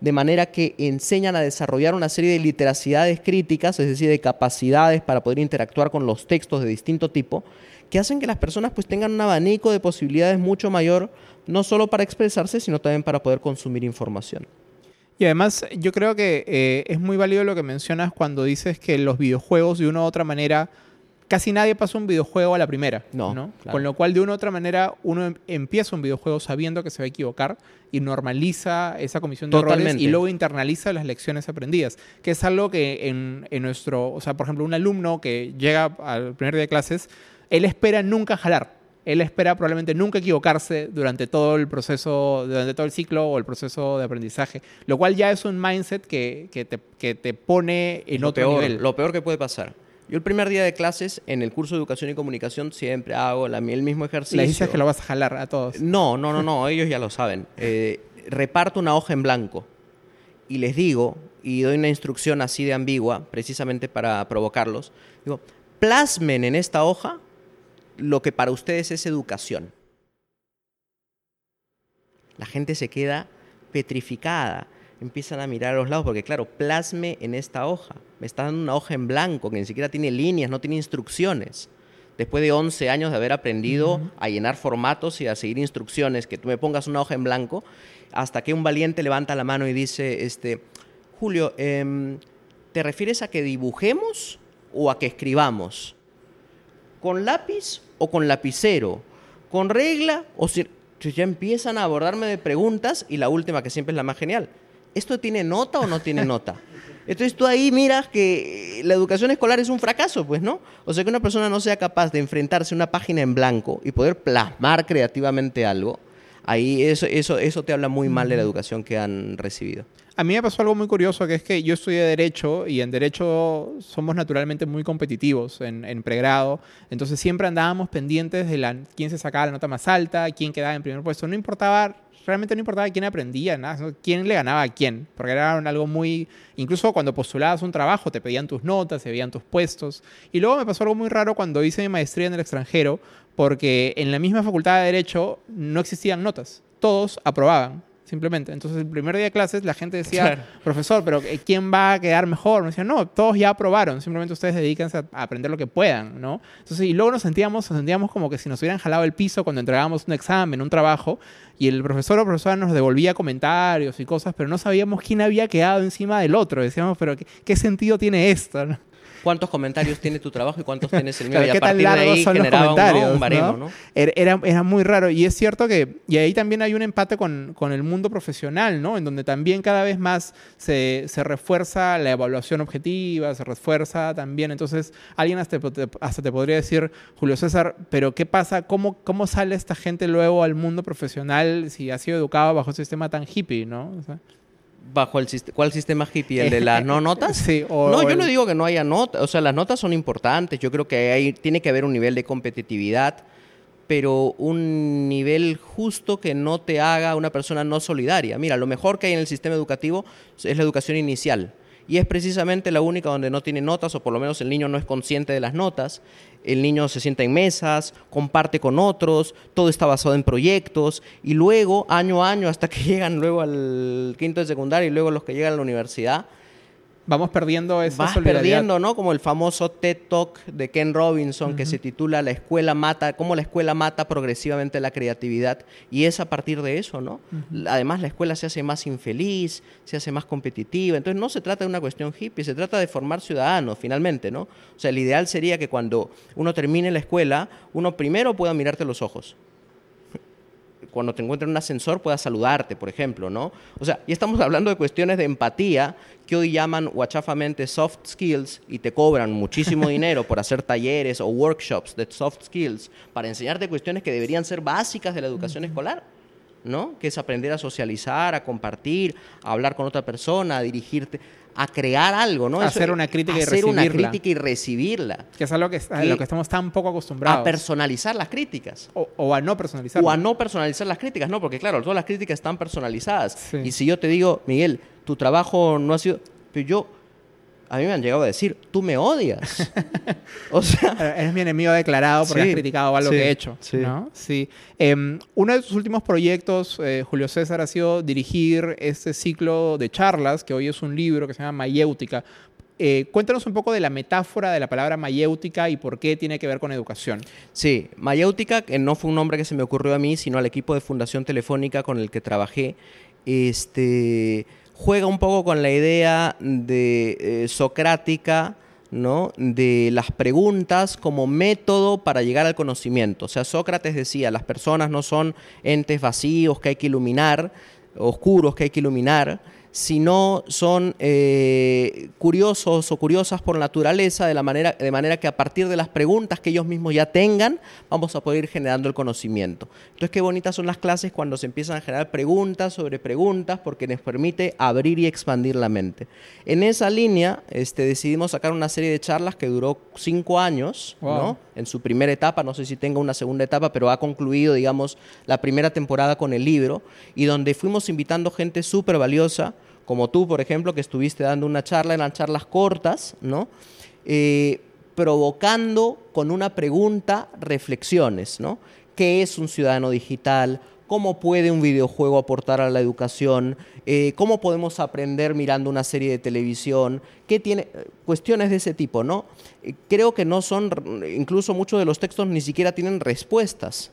S2: De manera que enseñan a desarrollar una serie de literacidades críticas, es decir, de capacidades para poder interactuar con los textos de distinto tipo, que hacen que las personas pues tengan un abanico de posibilidades mucho mayor, no solo para expresarse, sino también para poder consumir información.
S1: Y además yo creo que eh, es muy válido lo que mencionas cuando dices que los videojuegos de una u otra manera casi nadie pasa un videojuego a la primera. No. Con lo cual, de una u otra manera, uno em, empieza un videojuego sabiendo que se va a equivocar y normaliza esa comisión de errores y luego internaliza las lecciones aprendidas. Que es algo que en, en, nuestro, o sea, por ejemplo, un alumno que llega al primer día de clases, él espera nunca jalar. Él espera probablemente nunca equivocarse durante todo el proceso, durante todo el ciclo o el proceso de aprendizaje. Lo cual ya es un mindset que, que, te, que te, pone en otro nivel.
S2: Lo peor que puede pasar. Yo el primer día de clases, en el curso de Educación y Comunicación, siempre hago la, el mismo ejercicio.
S1: ¿Le dices que lo vas a jalar a todos?
S2: No, no, no, no, ellos ya lo saben. Eh, reparto una hoja en blanco y les digo, y doy una instrucción así de ambigua, precisamente para provocarlos, digo, plasmen en esta hoja lo que para ustedes es educación. La gente se queda petrificada empiezan a mirar a los lados, porque claro, plasme en esta hoja. Me está dando una hoja en blanco que ni siquiera tiene líneas, no tiene instrucciones. Después de 11 años de haber aprendido a llenar formatos y a seguir instrucciones, que tú me pongas una hoja en blanco, hasta que un valiente levanta la mano y dice, este, Julio, em, ¿te refieres a que dibujemos o a que escribamos? ¿Con lápiz o con lapicero? ¿Con regla o si ya empiezan a abordarme de preguntas y la última que siempre es la más genial. ¿Esto tiene nota o no tiene nota? Entonces tú ahí miras que la educación escolar es un fracaso, pues, ¿no? O sea, que una persona no sea capaz de enfrentarse a una página en blanco y poder plasmar creativamente algo, ahí eso, eso, eso te habla muy mal de la educación que han recibido.
S1: A mí me pasó algo muy curioso, que es que yo estudié Derecho y en Derecho somos naturalmente muy competitivos en, en pregrado. Entonces siempre andábamos pendientes de la, quién se sacaba la nota más alta, quién quedaba en primer puesto. No importaba, realmente no importaba quién aprendía, nada, quién le ganaba a quién. Porque era algo muy... Incluso cuando postulabas un trabajo te pedían tus notas, se veían tus puestos. Y luego me pasó algo muy raro cuando hice mi maestría en el extranjero, porque en la misma facultad de Derecho no existían notas. Todos aprobaban simplemente. Entonces, el primer día de clases la gente decía, profesor, pero eh, ¿quién va a quedar mejor? Me decían, no, todos ya aprobaron, simplemente ustedes dedíquense a aprender lo que puedan, ¿no? Entonces, y luego nos sentíamos, nos sentíamos como que si nos hubieran jalado el piso cuando entregábamos un examen, un trabajo, y el profesor o profesora nos devolvía comentarios y cosas, pero no sabíamos quién había quedado encima del otro. Decíamos, pero ¿qué, qué sentido tiene esto? ¿no?
S2: Cuántos comentarios tiene tu trabajo y cuántos tienes el mío.
S1: Claro,
S2: y
S1: ¿qué
S2: a
S1: tan
S2: partir de ahí
S1: son
S2: generaba un-
S1: comentarios?
S2: un, baremo,
S1: ¿no?
S2: ¿no?
S1: Era, era, era muy raro. Y es cierto que, y ahí también hay un empate con, con el mundo profesional, ¿no? En donde también cada vez más se, se refuerza la evaluación objetiva, se refuerza también. Entonces, alguien hasta te, hasta te podría decir, Julio César, pero ¿qué pasa? ¿Cómo, ¿Cómo sale esta gente luego al mundo profesional si ha sido educado bajo un sistema tan hippie, ¿no? O sea,
S2: Bajo el ¿Cuál sistema hippie? ¿El de las no notas?
S1: Sí, o-
S2: no,
S1: o
S2: yo
S1: el-
S2: no digo que no haya notas. O sea, las notas son importantes. Yo creo que hay, tiene que haber un nivel de competitividad, pero un nivel justo que no te haga una persona no solidaria. Mira, lo mejor que hay en el sistema educativo es la educación inicial. Y es precisamente la única donde no tiene notas, o por lo menos el niño no es consciente de las notas. El niño se sienta en mesas, comparte con otros, todo está basado en proyectos, y luego, año a año, hasta que llegan luego al quinto de secundaria y luego los que llegan a la universidad,
S1: Vamos perdiendo esa
S2: vas
S1: solidaridad.
S2: perdiendo, ¿no? Como el famoso TED Talk de Ken Robinson que se titula La escuela mata, cómo la escuela mata progresivamente la creatividad y es a partir de eso, ¿no? Además la escuela se hace más infeliz, se hace más competitiva, entonces no se trata de una cuestión hippie, se trata de formar ciudadanos finalmente, ¿no? O sea, el ideal sería que cuando uno termine la escuela, uno primero pueda mirarte los ojos cuando te encuentres en un ascensor puedas saludarte, por ejemplo, ¿no? O sea, y estamos hablando de cuestiones de empatía que hoy llaman guachafamente soft skills y te cobran muchísimo dinero por hacer talleres o workshops de soft skills para enseñarte cuestiones que deberían ser básicas de la educación escolar, ¿no? Que es aprender a socializar, a compartir, a hablar con otra persona, a dirigirte, a crear algo, ¿no?
S1: Hacer una crítica y
S2: hacer una
S1: recibirla.
S2: crítica y recibirla,
S1: Que es algo que, a lo que estamos tan poco
S2: a
S1: acostumbrados.
S2: personalizar las críticas.
S1: o, o a no personalizar.
S2: O a no personalizar las críticas, no, porque claro, todas las críticas están personalizadas.
S1: Sí.
S2: Y si yo te digo, Miguel, tu trabajo no ha sido. Pero yo. A mí me han llegado a decir, tú me odias. o sea.
S1: Eres mi enemigo declarado porque
S2: Sí,
S1: has criticado algo
S2: sí,
S1: que he hecho.
S2: sí.
S1: ¿no? Sí. Em, uno de tus últimos proyectos, eh, Julio César, ha sido dirigir este ciclo de charlas, que hoy es un libro que se llama Mayéutica. Eh, cuéntanos un poco de la metáfora de la palabra mayéutica y por qué tiene que ver con educación.
S2: Sí, Mayéutica, que no fue un nombre que se me ocurrió a mí, sino al equipo de Fundación Telefónica con el que trabajé, este, juega un poco con la idea de eh, socrática, ¿no? de las preguntas como método para llegar al conocimiento. O sea, Sócrates decía, las personas no son entes vacíos que hay que iluminar, oscuros que hay que iluminar, sino son eh, curiosos o curiosas por naturaleza, de, la manera, de manera que a partir de las preguntas que ellos mismos ya tengan, vamos a poder ir generando el conocimiento. Entonces, qué bonitas son las clases cuando se empiezan a generar preguntas sobre preguntas, porque nos permite abrir y expandir la mente. En esa línea, este, decidimos sacar una serie de charlas que duró cinco años,
S1: Wow.
S2: ¿no? en su primera etapa, no sé si tenga una segunda etapa, pero ha concluido, digamos, la primera temporada con el libro, y donde fuimos invitando gente súper valiosa, como tú, por ejemplo, que estuviste dando una charla, eran charlas cortas, ¿no? Eh, provocando con una pregunta reflexiones, ¿no? ¿Qué es un ciudadano digital? ¿Cómo puede un videojuego aportar a la educación? Eh, ¿Cómo podemos aprender mirando una serie de televisión? ¿Qué tiene? Cuestiones de ese tipo, ¿no? Eh, Creo que no son, incluso muchos de los textos ni siquiera tienen respuestas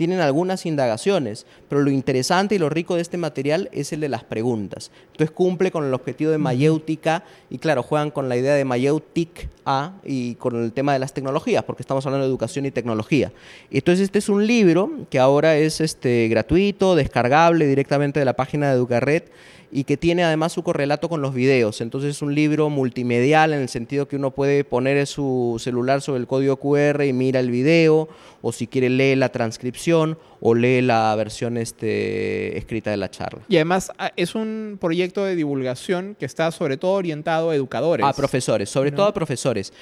S2: tienen algunas indagaciones, pero lo interesante y lo rico de este material es el de las preguntas. Entonces cumple con el objetivo de mayéutica y claro, juegan con la idea de mayéutic A y con el tema de las tecnologías, porque estamos hablando de educación y tecnología. Entonces este es un libro que ahora es este, gratuito, descargable directamente de la página de Educarred y que tiene además su correlato con los videos. Entonces es un libro multimedial en el sentido que uno puede poner su celular sobre el código QR y mira el video, o si quiere lee la transcripción o lee la versión este, escrita de la charla.
S1: Y además ah, es un proyecto de divulgación que está sobre todo orientado a educadores.
S2: A profesores, sobre todo a profesores.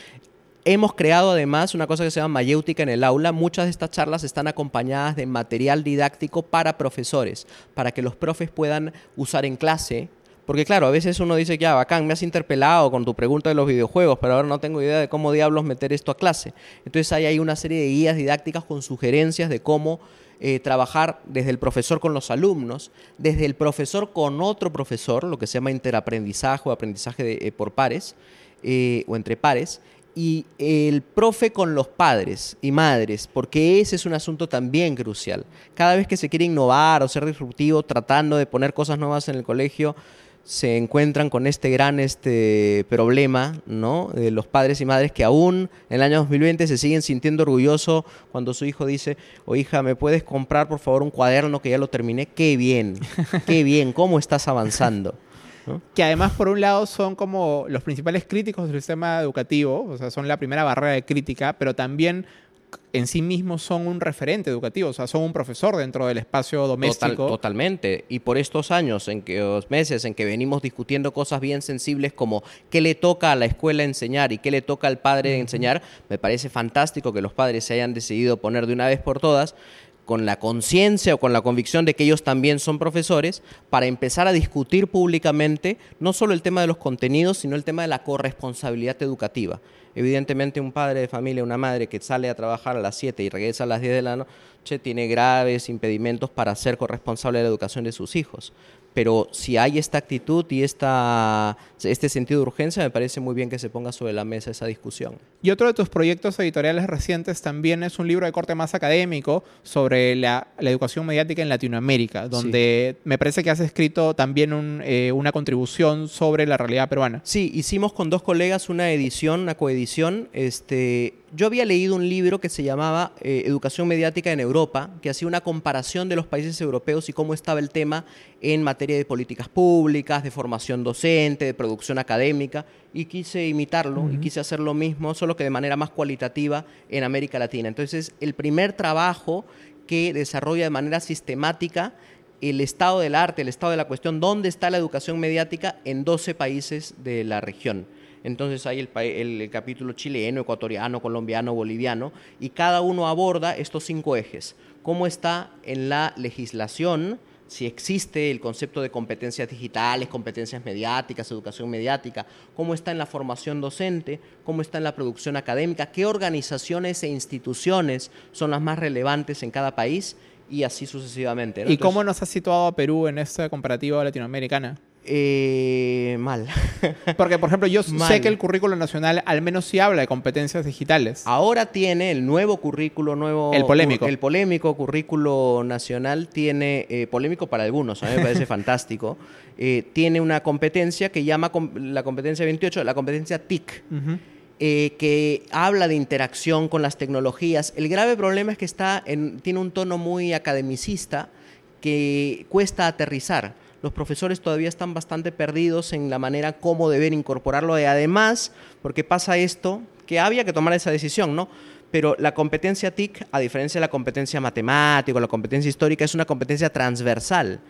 S2: Hemos creado además una cosa que se llama mayéutica en el aula. Muchas de estas charlas están acompañadas de material didáctico para profesores, para que los profes puedan usar en clase. Porque claro, a veces uno dice, ya, bacán, me has interpelado con tu pregunta de los videojuegos, pero ahora no tengo idea de cómo diablos meter esto a clase. Entonces ahí hay una serie de guías didácticas con sugerencias de cómo eh, trabajar desde el profesor con los alumnos, desde el profesor con otro profesor, lo que se llama interaprendizaje o aprendizaje eh, por pares eh, o entre pares, y el profe con los padres y madres, porque ese es un asunto también crucial. Cada vez que se quiere innovar o ser disruptivo, tratando de poner cosas nuevas en el colegio, se encuentran con este gran este problema, ¿no? De los padres y madres que aún en el año 2020 se siguen sintiendo orgullosos cuando su hijo dice, o hija, ¿me puedes comprar por favor un cuaderno que ya lo terminé? Qué bien, qué bien, ¿cómo estás avanzando?
S1: Que además, por un lado, son como los principales críticos del sistema educativo, o sea, son la primera barrera de crítica, pero también en sí mismos son un referente educativo, o sea, son un profesor dentro del espacio doméstico.
S2: totalmente. Y por estos años, en que los meses en que venimos discutiendo cosas bien sensibles como qué le toca a la escuela enseñar y qué le toca al padre enseñar, me parece fantástico que los padres se hayan decidido poner de una vez por todas con la conciencia o con la convicción de que ellos también son profesores, para empezar a discutir públicamente no solo el tema de los contenidos, sino el tema de la corresponsabilidad educativa. Evidentemente un padre de familia, una madre que sale a trabajar a las 7 y regresa a las 10 de la noche tiene graves impedimentos para ser corresponsable de la educación de sus hijos pero si hay esta actitud y esta, este sentido de urgencia, me parece muy bien que se ponga sobre la mesa esa discusión.
S1: Y otro de tus proyectos editoriales recientes también es un libro de corte más académico sobre la, educación mediática en Latinoamérica, donde me parece que has escrito también eh, una contribución sobre la realidad peruana.
S2: Sí, hicimos con dos colegas una edición, una coedición, este, yo había leído un libro que se llamaba eh, Educación Mediática en Europa, que hacía una comparación de los países europeos y cómo estaba el tema en materia de políticas públicas, de formación docente, de producción académica, y quise imitarlo y quise hacer lo mismo, solo que de manera más cualitativa en América Latina. Entonces, el primer trabajo que desarrolla de manera sistemática el estado del arte, el estado de la cuestión, dónde está la educación mediática en 12 países de la región. Entonces hay el, capítulo chileno, ecuatoriano, colombiano, boliviano, y cada uno aborda estos cinco ejes. ¿Cómo está en la legislación? si existe el concepto de competencias digitales, competencias mediáticas, educación mediática, cómo está en la formación docente, cómo está en la producción académica, qué organizaciones e instituciones son las más relevantes en cada país y así sucesivamente.
S1: ¿Y cómo nos ha situado a Perú en esta comparativa latinoamericana?
S2: Eh, mal.
S1: Porque, por ejemplo, yo sé que el currículo nacional al menos sí habla de competencias digitales.
S2: Ahora tiene el nuevo currículo, nuevo...
S1: El polémico.
S2: El polémico currículo nacional tiene, eh, polémico para algunos, a mí me parece fantástico, eh, tiene una competencia que llama la competencia 28, la competencia TIC. que habla de interacción con las tecnologías. El grave problema es que está en, tiene un tono muy academicista que cuesta aterrizar los profesores todavía están bastante perdidos en la manera como deben incorporarlo y además, porque pasa esto, que había que tomar esa decisión, ¿no? Pero la competencia TIC, a diferencia de la competencia matemática o la competencia histórica, es una competencia transversal.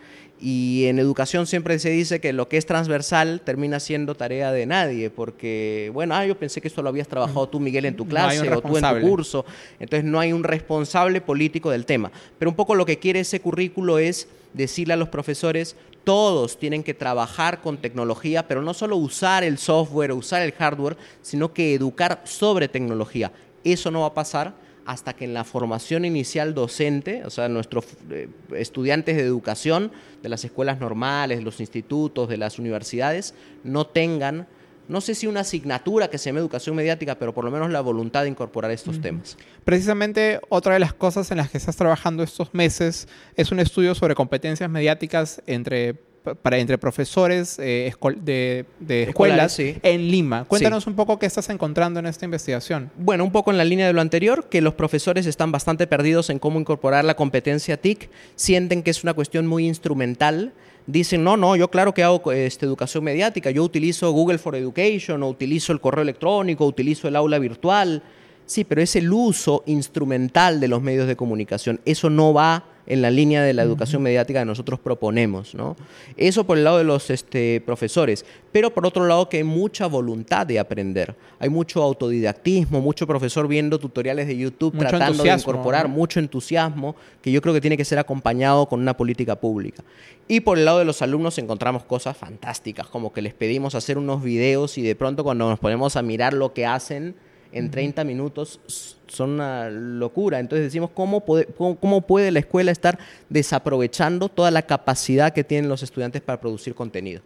S2: Y en educación siempre se dice que lo que es transversal termina siendo tarea de nadie, porque, bueno, ah, yo pensé que esto lo habías trabajado tú, Miguel, en tu clase o tú en tu curso. Entonces no hay un responsable político del tema. Pero un poco lo que quiere ese currículo es decirle a los profesores, todos tienen que trabajar con tecnología, pero no solo usar el software usar el hardware, sino que educar sobre tecnología. Eso no va a pasar hasta que en la formación inicial docente, o sea, nuestros eh, estudiantes de educación de las escuelas normales, los institutos, de las universidades, no tengan no sé si una asignatura que se llame educación mediática, pero por lo menos la voluntad de incorporar estos temas.
S1: Precisamente otra de las cosas en las que estás trabajando estos meses es un estudio sobre competencias mediáticas entre para entre profesores eh, de, escuelas en Lima. Cuéntanos un poco qué estás encontrando en esta investigación.
S2: Bueno, un poco en la línea de lo anterior, que los profesores están bastante perdidos en cómo incorporar la competencia TIC, sienten que es una cuestión muy instrumental dicen, no, no, yo claro que hago este, educación mediática, yo utilizo Google for Education, o utilizo el correo electrónico, utilizo el aula virtual. Sí, pero es el uso instrumental de los medios de comunicación. Eso no va en la línea de la educación mediática que nosotros proponemos. ¿no? Eso por el lado de los este, profesores, pero por otro lado que hay mucha voluntad de aprender. Hay mucho autodidactismo, mucho profesor viendo tutoriales de YouTube tratando de incorporar mucho entusiasmo, que yo creo que tiene que ser acompañado con una política pública. Y por el lado de los alumnos encontramos cosas fantásticas, como que les pedimos hacer unos videos y de pronto cuando nos ponemos a mirar lo que hacen, en 30 minutos son una locura. Entonces decimos, ¿cómo puede, cómo, puede la escuela estar desaprovechando toda la capacidad que tienen los estudiantes para producir contenido?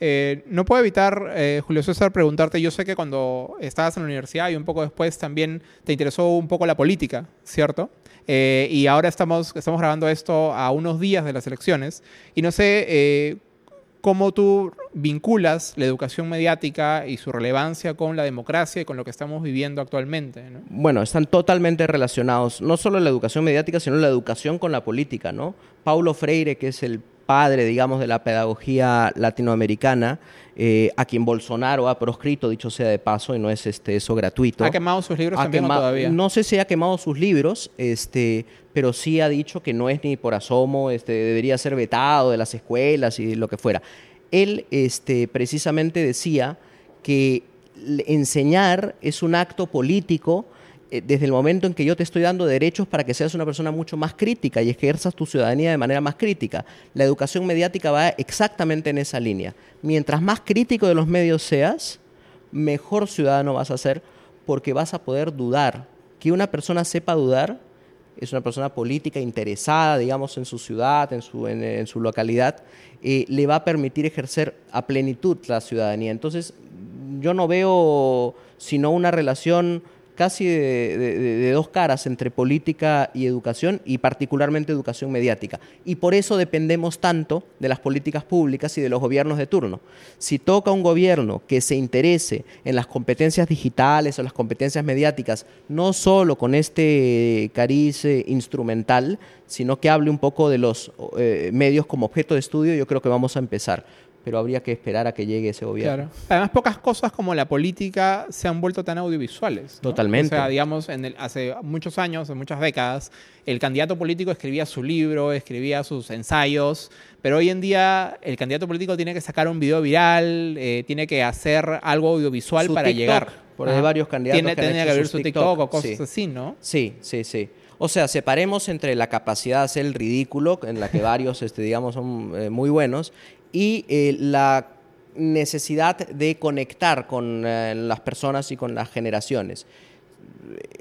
S1: Eh, no puedo evitar, eh, Julio César, preguntarte, yo sé que cuando estabas en la universidad y un poco después también te interesó un poco la política, ¿cierto? Eh, y ahora estamos, estamos grabando esto a unos días de las elecciones y no sé cómo tú vinculas la educación mediática y su relevancia con la democracia y con lo que estamos viviendo actualmente.
S2: Bueno, están totalmente relacionados, no solo la educación mediática, sino la educación con la política. ¿no? Paulo Freire, que es el padre, digamos, de la pedagogía latinoamericana, eh, a quien Bolsonaro ha proscrito, dicho sea de paso, y no es este, eso gratuito.
S1: ¿Ha quemado sus libros también todavía?
S2: No sé si ha quemado sus libros, este, pero sí ha dicho que no es ni por asomo, este, debería ser vetado de las escuelas y lo que fuera. Él este, precisamente decía que enseñar es un acto político desde el momento en que yo te estoy dando derechos para que seas una persona mucho más crítica y ejerzas tu ciudadanía de manera más crítica. La educación mediática va exactamente en esa línea. Mientras más crítico de los medios seas, mejor ciudadano vas a ser porque vas a poder dudar. Que una persona sepa dudar es una persona política interesada, digamos, en su ciudad, en su, en, su localidad, eh, le va a permitir ejercer a plenitud la ciudadanía. Entonces, yo no veo sino una relación casi de, dos caras entre política y educación y particularmente educación mediática. Y por eso dependemos tanto de las políticas públicas y de los gobiernos de turno. Si toca un gobierno que se interese en las competencias digitales o las competencias mediáticas, no solo con este cariz instrumental, sino que hable un poco de los eh, medios como objeto de estudio, yo creo que vamos a empezar pero habría que esperar a que llegue ese gobierno.
S1: Además, pocas cosas como la política se han vuelto tan audiovisuales.
S2: Totalmente.
S1: O sea, digamos, en el, hace muchos años, en muchas décadas, el candidato político escribía su libro, escribía sus ensayos, pero hoy en día el candidato político tiene que sacar un video viral, eh, tiene que hacer algo audiovisual para llegar.
S2: Por hay varios candidatos
S1: tiene, que, que abrir su TikTok, o cosas así, ¿no?
S2: Sí, sí, sí. O sea, separemos entre la capacidad de hacer el ridículo, en la que varios, este, digamos, son eh, muy buenos, y eh, la necesidad de conectar con eh, las personas y con las generaciones.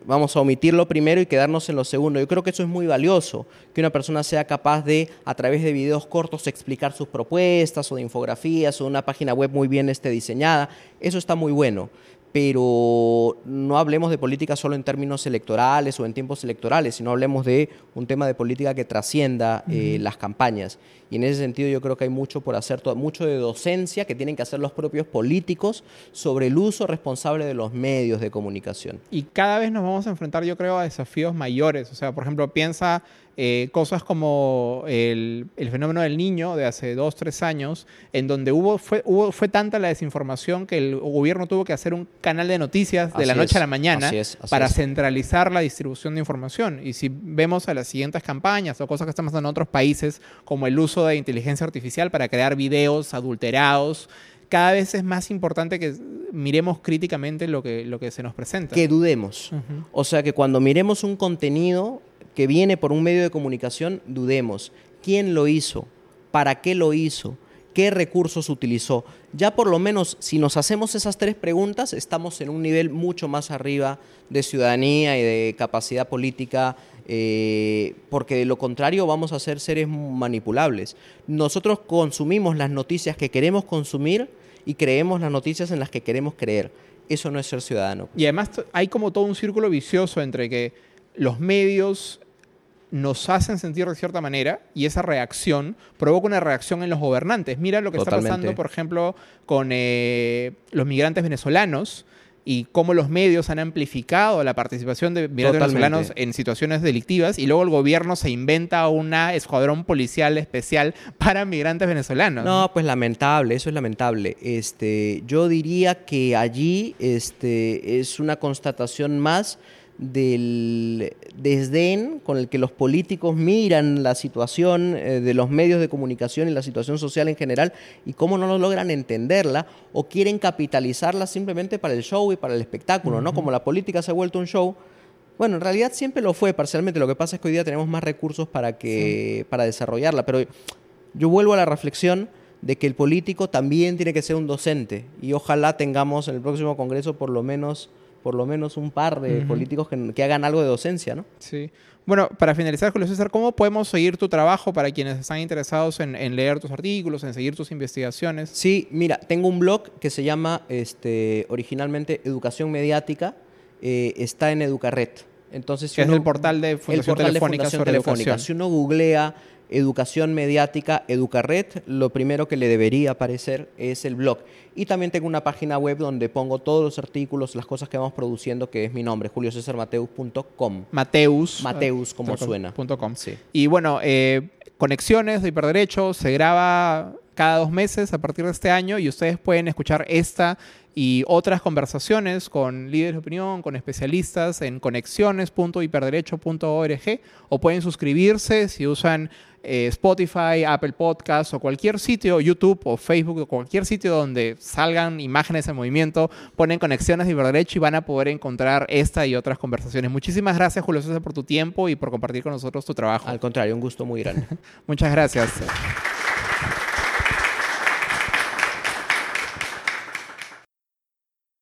S2: Vamos a omitirlo primero y quedarnos en lo segundo. Yo creo que eso es muy valioso, que una persona sea capaz de, a través de videos cortos, explicar sus propuestas o de infografías o una página web muy bien este, diseñada. Eso está muy bueno pero no hablemos de política solo en términos electorales o en tiempos electorales, sino hablemos de un tema de política que trascienda eh, las campañas. Y en ese sentido yo creo que hay mucho por hacer, mucho de docencia que tienen que hacer los propios políticos sobre el uso responsable de los medios de comunicación.
S1: Y cada vez nos vamos a enfrentar, yo creo, a desafíos mayores. O sea, por ejemplo, piensa eh, cosas como el, fenómeno del niño de hace dos, tres años, en donde hubo fue, hubo, fue tanta la desinformación que el gobierno tuvo que hacer un canal de noticias de la noche a la mañana para centralizar la distribución de información. Y si vemos a las siguientes campañas o cosas que están pasando en otros países, como el uso de inteligencia artificial para crear videos adulterados, cada vez es más importante que miremos críticamente lo que, lo que se nos presenta.
S2: Que dudemos. O sea, que cuando miremos un contenido que viene por un medio de comunicación, dudemos. ¿Quién lo hizo? ¿Para qué lo hizo? ¿Qué recursos utilizó? Ya por lo menos si nos hacemos esas tres preguntas, estamos en un nivel mucho más arriba de ciudadanía y de capacidad política, eh, porque de lo contrario vamos a ser seres manipulables. Nosotros consumimos las noticias que queremos consumir y creemos las noticias en las que queremos creer. Eso no es ser ciudadano.
S1: Y además hay como todo un círculo vicioso entre que los medios nos hacen sentir de cierta manera y esa reacción provoca una reacción en los gobernantes. Mira lo que está pasando, por ejemplo, con eh, los migrantes venezolanos y cómo los medios han amplificado la participación de migrantes venezolanos en situaciones delictivas y luego el gobierno se inventa una escuadrón policial especial para migrantes venezolanos.
S2: No, pues lamentable, eso es lamentable. Este, yo diría que allí este, es una constatación más del desdén con el que los políticos miran la situación eh, de los medios de comunicación y la situación social en general y cómo no lo logran entenderla o quieren capitalizarla simplemente para el show y para el espectáculo, ¿no? Como la política se ha vuelto un show, bueno, en realidad siempre lo fue parcialmente. Lo que pasa es que hoy día tenemos más recursos para, que, para desarrollarla. Pero yo vuelvo a la reflexión de que el político también tiene que ser un docente. Y ojalá tengamos en el próximo Congreso por lo menos, por lo menos un par de políticos que, que hagan algo de docencia, ¿no?
S1: Sí. Bueno, para finalizar, Julio César, ¿cómo podemos seguir tu trabajo para quienes están interesados en, en leer tus artículos, en seguir tus investigaciones?
S2: Sí, mira, tengo un blog que se llama este, originalmente Educación Mediática. eh, está en Educarret. Entonces, si
S1: es
S2: uno-
S1: el portal de Fundación
S2: portal de
S1: Telefónica
S2: Fundación
S1: sobre
S2: Telefónica. Si uno googlea educación mediática, Educarret, lo primero que le debería aparecer es el blog. Y también tengo una página web donde pongo todos los artículos, las cosas que vamos produciendo, que es mi nombre, juliocesarmateus.com.
S1: Mateus.
S2: Mateus, como
S1: com-
S2: suena.
S1: com.
S2: Sí.
S1: Y bueno, eh, Conexiones de Hiperderecho se graba cada dos meses a partir de este año y ustedes pueden escuchar esta y otras conversaciones con líderes de opinión, con especialistas en conexiones.hiperderecho.org o pueden suscribirse si usan eh, Spotify, Apple Podcasts o cualquier sitio, YouTube o Facebook o cualquier sitio donde salgan imágenes en movimiento, ponen conexiones de Hiperderecho y van a poder encontrar esta y otras conversaciones. Muchísimas gracias, Julio César, por tu tiempo y por compartir con nosotros tu trabajo.
S2: Al contrario, un gusto muy grande.
S1: Muchas gracias.